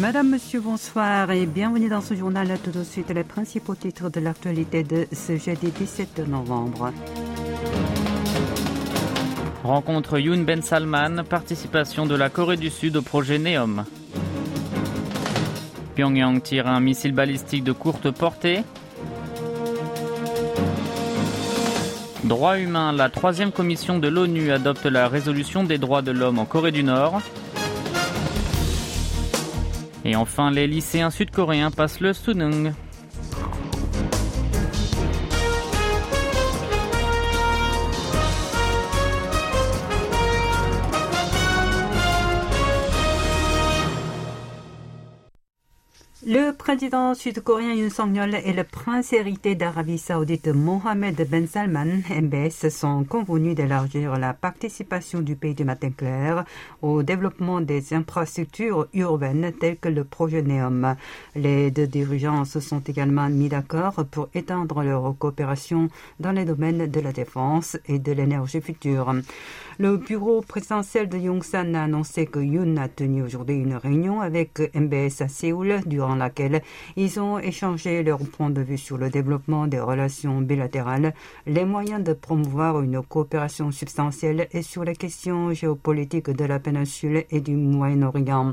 Madame, Monsieur, bonsoir et bienvenue dans ce journal. Tout de suite, les principaux titres de l'actualité de ce jeudi 17 novembre. Rencontre Yoon Ben Salman, participation de la Corée du Sud au projet NEOM. Pyongyang tire un missile balistique de courte portée. Droits humains, la troisième commission de l'ONU adopte la résolution des droits de l'homme en Corée du Nord. Et enfin, les lycéens sud-coréens passent le Sunung. Président sud-coréen Yoon Song-yeol et le prince hérité d'Arabie saoudite Mohamed Ben Salman, MBS, sont convenus d'élargir la participation du pays du matin clair au développement des infrastructures urbaines telles que le projet NEOM. Les deux dirigeants se sont également mis d'accord pour étendre leur coopération dans les domaines de la défense et de l'énergie future. Le bureau présidentiel de Yongsan a annoncé que Yoon a tenu aujourd'hui une réunion avec MBS à Séoul durant laquelle ils ont échangé leur point de vue sur le développement des relations bilatérales, les moyens de promouvoir une coopération substantielle et sur les questions géopolitiques de la péninsule et du Moyen-Orient.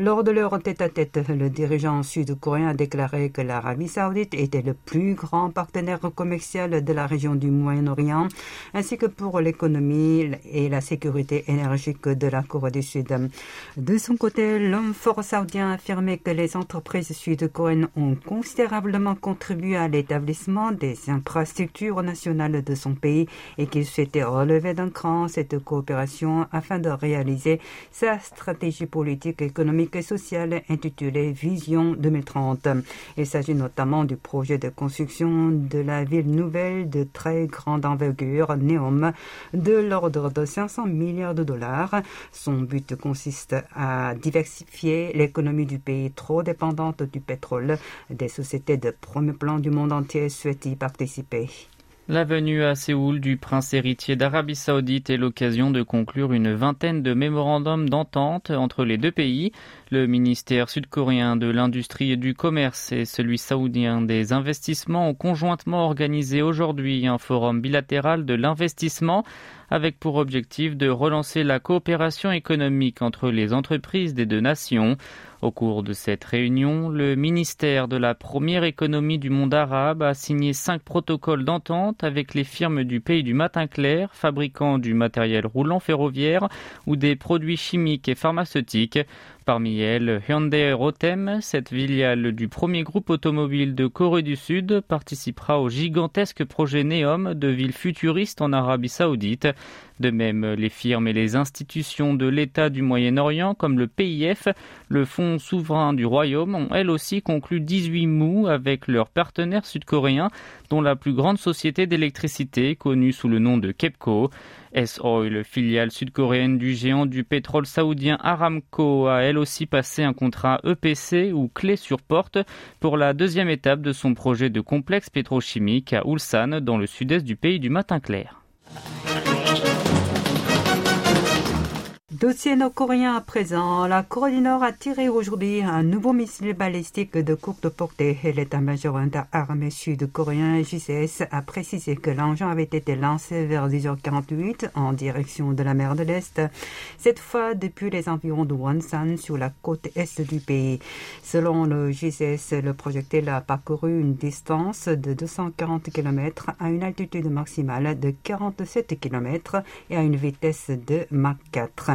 Lors de leur tête-à-tête, le dirigeant sud-coréen a déclaré que l'Arabie saoudite était le plus grand partenaire commercial de la région du Moyen-Orient, ainsi que pour l'économie et la sécurité énergique de la Corée du Sud. De son côté, l'homme fort saoudien a affirmé que les entreprises sud-coréennes ont considérablement contribué à l'établissement des infrastructures nationales de son pays et qu'il souhaitait relever d'un cran cette coopération afin de réaliser sa stratégie politique économique et sociale intitulée Vision 2030. Il s'agit notamment du projet de construction de la ville nouvelle de très grande envergure, Neom, de l'ordre de 500 milliards de dollars. Son but consiste à diversifier l'économie du pays trop dépendante du pétrole. Des sociétés de premier plan du monde entier souhaitent y participer. La venue à Séoul du prince héritier d'Arabie saoudite est l'occasion de conclure une vingtaine de mémorandums d'entente entre les deux pays. Le ministère sud-coréen de l'industrie et du commerce et celui saoudien des investissements ont conjointement organisé aujourd'hui un forum bilatéral de l'investissement avec pour objectif de relancer la coopération économique entre les entreprises des deux nations. Au cours de cette réunion, le ministère de la première économie du monde arabe a signé cinq protocoles d'entente avec les firmes du pays du matin clair, fabricant du matériel roulant ferroviaire ou des produits chimiques et pharmaceutiques. Parmi elles, Hyundai Rotem, cette filiale du premier groupe automobile de Corée du Sud, participera au gigantesque projet NEOM de ville futuriste en Arabie Saoudite. De même, les firmes et les institutions de l'État du Moyen-Orient, comme le PIF, le Fonds souverain du Royaume, ont elles aussi conclu 18 mous avec leurs partenaires sud-coréens, dont la plus grande société d'électricité, connue sous le nom de KEPCO. S-Oil, filiale sud-coréenne du géant du pétrole saoudien Aramco, a elle aussi passé un contrat EPC ou clé sur porte pour la deuxième étape de son projet de complexe pétrochimique à Ulsan, dans le sud-est du pays du matin clair. Dossier nord-coréen à présent. La Corée du Nord a tiré aujourd'hui un nouveau missile balistique de courte portée. L'état-major interarmée sud-coréen JCS a précisé que l'engin avait été lancé vers 10h48 en direction de la mer de l'Est. Cette fois depuis les environs de Wonsan sur la côte est du pays. Selon le JCS, le projectile a parcouru une distance de 240 km à une altitude maximale de 47 km et à une vitesse de Mach 4.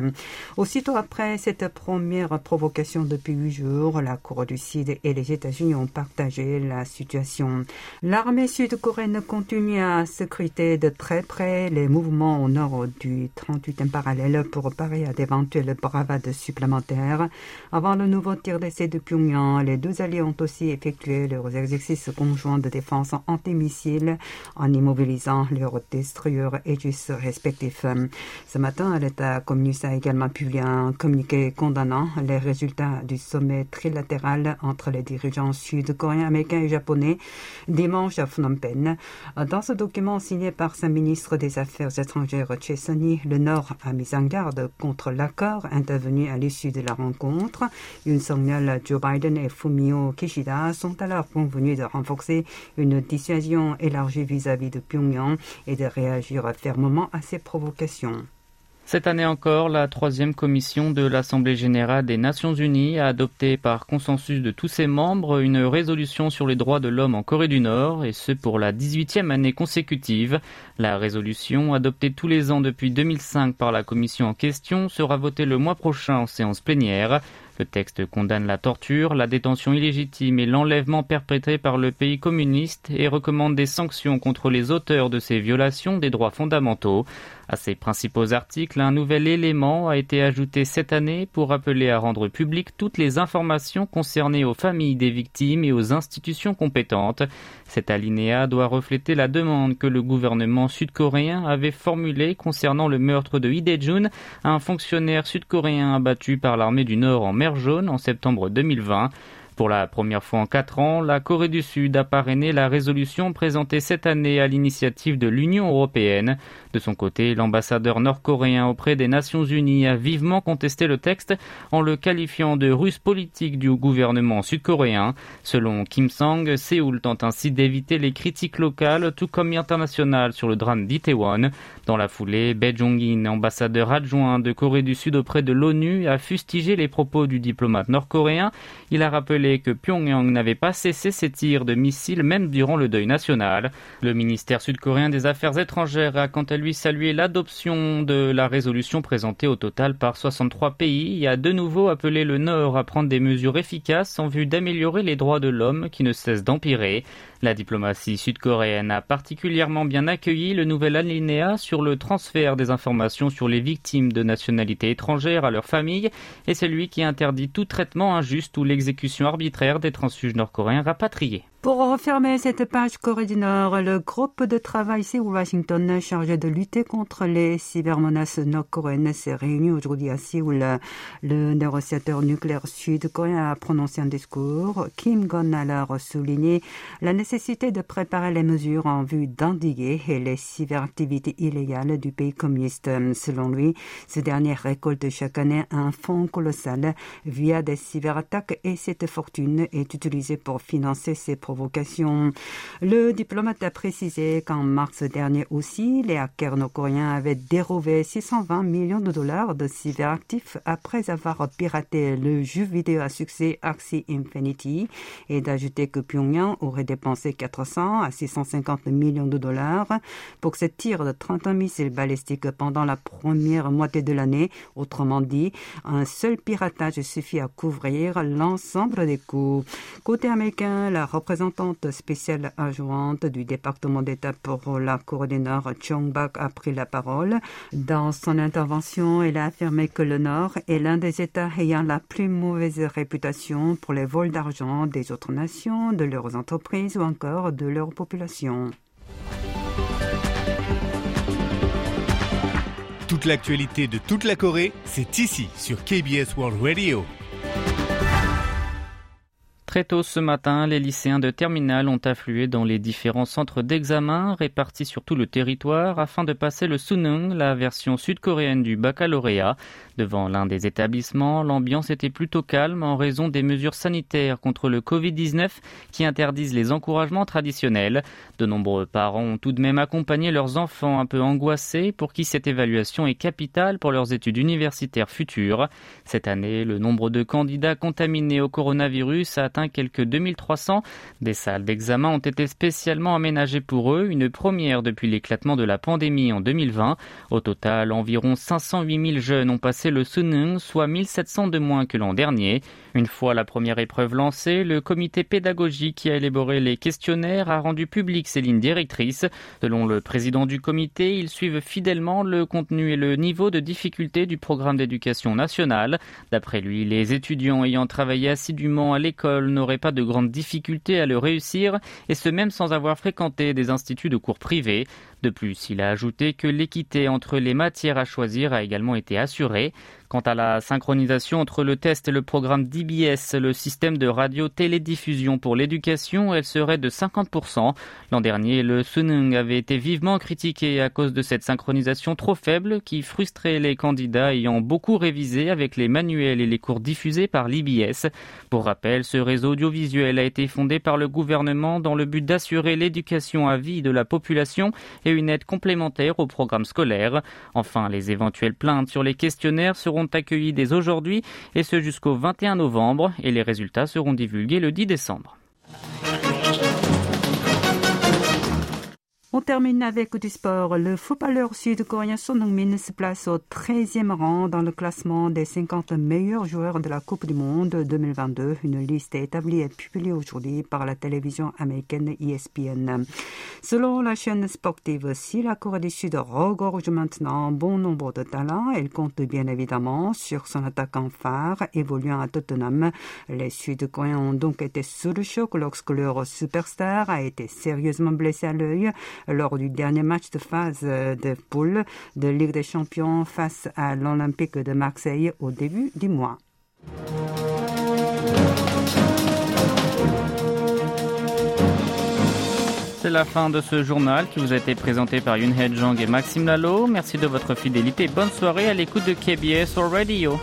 Aussitôt après cette première provocation depuis huit jours, la Corée du Sud et les États-Unis ont partagé la situation. L'armée sud-coréenne continue à scruter de très près les mouvements au nord du 38e parallèle pour parer à d'éventuelles bravades supplémentaires. Avant le nouveau tir d'essai de Pyongyang, les deux alliés ont aussi effectué leurs exercices conjoints de défense antimissiles en immobilisant leurs destroyers Aegis respectifs. Ce matin, l'État communiste également également publié un communiqué condamnant les résultats du sommet trilatéral entre les dirigeants sud-coréens, américains et japonais dimanche à Phnom Penh. Dans ce document signé par sa ministre des Affaires étrangères, Chesoni, le Nord a mis en garde contre l'accord intervenu à l'issue de la rencontre. Une Song-yeol, Joe Biden et Fumio Kishida sont alors convenus de renforcer une dissuasion élargie vis-à-vis de Pyongyang et de réagir fermement à ces provocations. Cette année encore, la troisième commission de l'Assemblée générale des Nations unies a adopté par consensus de tous ses membres une résolution sur les droits de l'homme en Corée du Nord, et ce pour la 18e année consécutive. La résolution, adoptée tous les ans depuis 2005 par la commission en question, sera votée le mois prochain en séance plénière. Le texte condamne la torture, la détention illégitime et l'enlèvement perpétré par le pays communiste et recommande des sanctions contre les auteurs de ces violations des droits fondamentaux. À ces principaux articles, un nouvel élément a été ajouté cette année pour appeler à rendre publiques toutes les informations concernées aux familles des victimes et aux institutions compétentes. Cet alinéa doit refléter la demande que le gouvernement sud-coréen avait formulée concernant le meurtre de Lee Jun, un fonctionnaire sud-coréen abattu par l'armée du Nord en mer Jaune en septembre 2020. Pour la première fois en quatre ans, la Corée du Sud a parrainé la résolution présentée cette année à l'initiative de l'Union européenne. De son côté, l'ambassadeur nord-coréen auprès des Nations Unies a vivement contesté le texte en le qualifiant de ruse politique du gouvernement sud-coréen. Selon Kim Sang, Séoul tente ainsi d'éviter les critiques locales tout comme internationales sur le drame d'Itaewon. Dans la foulée, Bae Jong-in, ambassadeur adjoint de Corée du Sud auprès de l'ONU, a fustigé les propos du diplomate nord-coréen. Il a rappelé que Pyongyang n'avait pas cessé ses tirs de missiles même durant le deuil national. Le ministère sud-coréen des Affaires étrangères a quant à lui salué l'adoption de la résolution présentée au total par 63 pays et a de nouveau appelé le Nord à prendre des mesures efficaces en vue d'améliorer les droits de l'homme qui ne cessent d'empirer. La diplomatie sud-coréenne a particulièrement bien accueilli le nouvel alinéa sur le transfert des informations sur les victimes de nationalité étrangère à leurs familles et celui qui interdit tout traitement injuste ou l'exécution arbitraire des transfuges nord-coréens rapatriés. Pour refermer cette page Corée du Nord, le groupe de travail Séoul-Washington chargé de lutter contre les cybermenaces nord-coréennes s'est réuni aujourd'hui à Séoul. Le négociateur nucléaire sud-coréen a prononcé un discours. Kim Gon a souligné la nécessité de préparer les mesures en vue d'endiguer les cyberactivités illégales du pays communiste. Selon lui, ce dernier récolte chaque année un fonds colossal via des cyberattaques et cette fortune est utilisée pour financer ses le diplomate a précisé qu'en mars dernier aussi, les hackers nord-coréens avaient dérobé 620 millions de dollars de cyberactifs après avoir piraté le jeu vidéo à succès Axie Infinity et d'ajouter que Pyongyang aurait dépensé 400 à 650 millions de dollars pour ce tir de 31 missiles balistiques pendant la première moitié de l'année. Autrement dit, un seul piratage suffit à couvrir l'ensemble des coûts. Côté américain, la représentation représentante spéciale adjointe du département d'État pour la Corée du Nord, Chong Bak, a pris la parole. Dans son intervention, elle a affirmé que le Nord est l'un des États ayant la plus mauvaise réputation pour les vols d'argent des autres nations, de leurs entreprises ou encore de leur population. Toute l'actualité de toute la Corée, c'est ici sur KBS World Radio. Très tôt ce matin, les lycéens de terminale ont afflué dans les différents centres d'examen répartis sur tout le territoire afin de passer le Sunung, la version sud-coréenne du baccalauréat. Devant l'un des établissements, l'ambiance était plutôt calme en raison des mesures sanitaires contre le Covid-19 qui interdisent les encouragements traditionnels. De nombreux parents ont tout de même accompagné leurs enfants un peu angoissés pour qui cette évaluation est capitale pour leurs études universitaires futures. Cette année, le nombre de candidats contaminés au coronavirus a atteint quelques 2300. Des salles d'examen ont été spécialement aménagées pour eux, une première depuis l'éclatement de la pandémie en 2020. Au total, environ 508 000 jeunes ont passé le Sunung, soit 1700 de moins que l'an dernier. Une fois la première épreuve lancée, le comité pédagogique qui a élaboré les questionnaires a rendu public ses lignes directrices. Selon le président du comité, ils suivent fidèlement le contenu et le niveau de difficulté du programme d'éducation nationale. D'après lui, les étudiants ayant travaillé assidûment à l'école n'auraient pas de grandes difficultés à le réussir, et ce même sans avoir fréquenté des instituts de cours privés. De plus, il a ajouté que l'équité entre les matières à choisir a également été assurée. Quant à la synchronisation entre le test et le programme DBS, le système de radio-télédiffusion pour l'éducation, elle serait de 50%. L'an dernier, le Sunung avait été vivement critiqué à cause de cette synchronisation trop faible qui frustrait les candidats ayant beaucoup révisé avec les manuels et les cours diffusés par l'IBS. Pour rappel, ce réseau audiovisuel a été fondé par le gouvernement dans le but d'assurer l'éducation à vie de la population et une aide complémentaire au programme scolaire. Enfin, les éventuelles plaintes sur les questionnaires seront accueillis dès aujourd'hui et ce jusqu'au 21 novembre et les résultats seront divulgués le 10 décembre. On termine avec du sport. Le footballeur sud-coréen Son Heung-min se place au 13e rang dans le classement des 50 meilleurs joueurs de la Coupe du Monde 2022. Une liste établie et publiée aujourd'hui par la télévision américaine ESPN. Selon la chaîne sportive, si la Corée du Sud regorge maintenant bon nombre de talents, elle compte bien évidemment sur son attaquant phare évoluant à Tottenham. Les Sud-Coréens ont donc été sous le choc lorsque leur superstar a été sérieusement blessé à l'œil lors du dernier match de phase de poule de Ligue des Champions face à l'Olympique de Marseille au début du mois. C'est la fin de ce journal qui vous a été présenté par Yoon Jong et Maxime Lalo. Merci de votre fidélité. Bonne soirée à l'écoute de KBS Radio.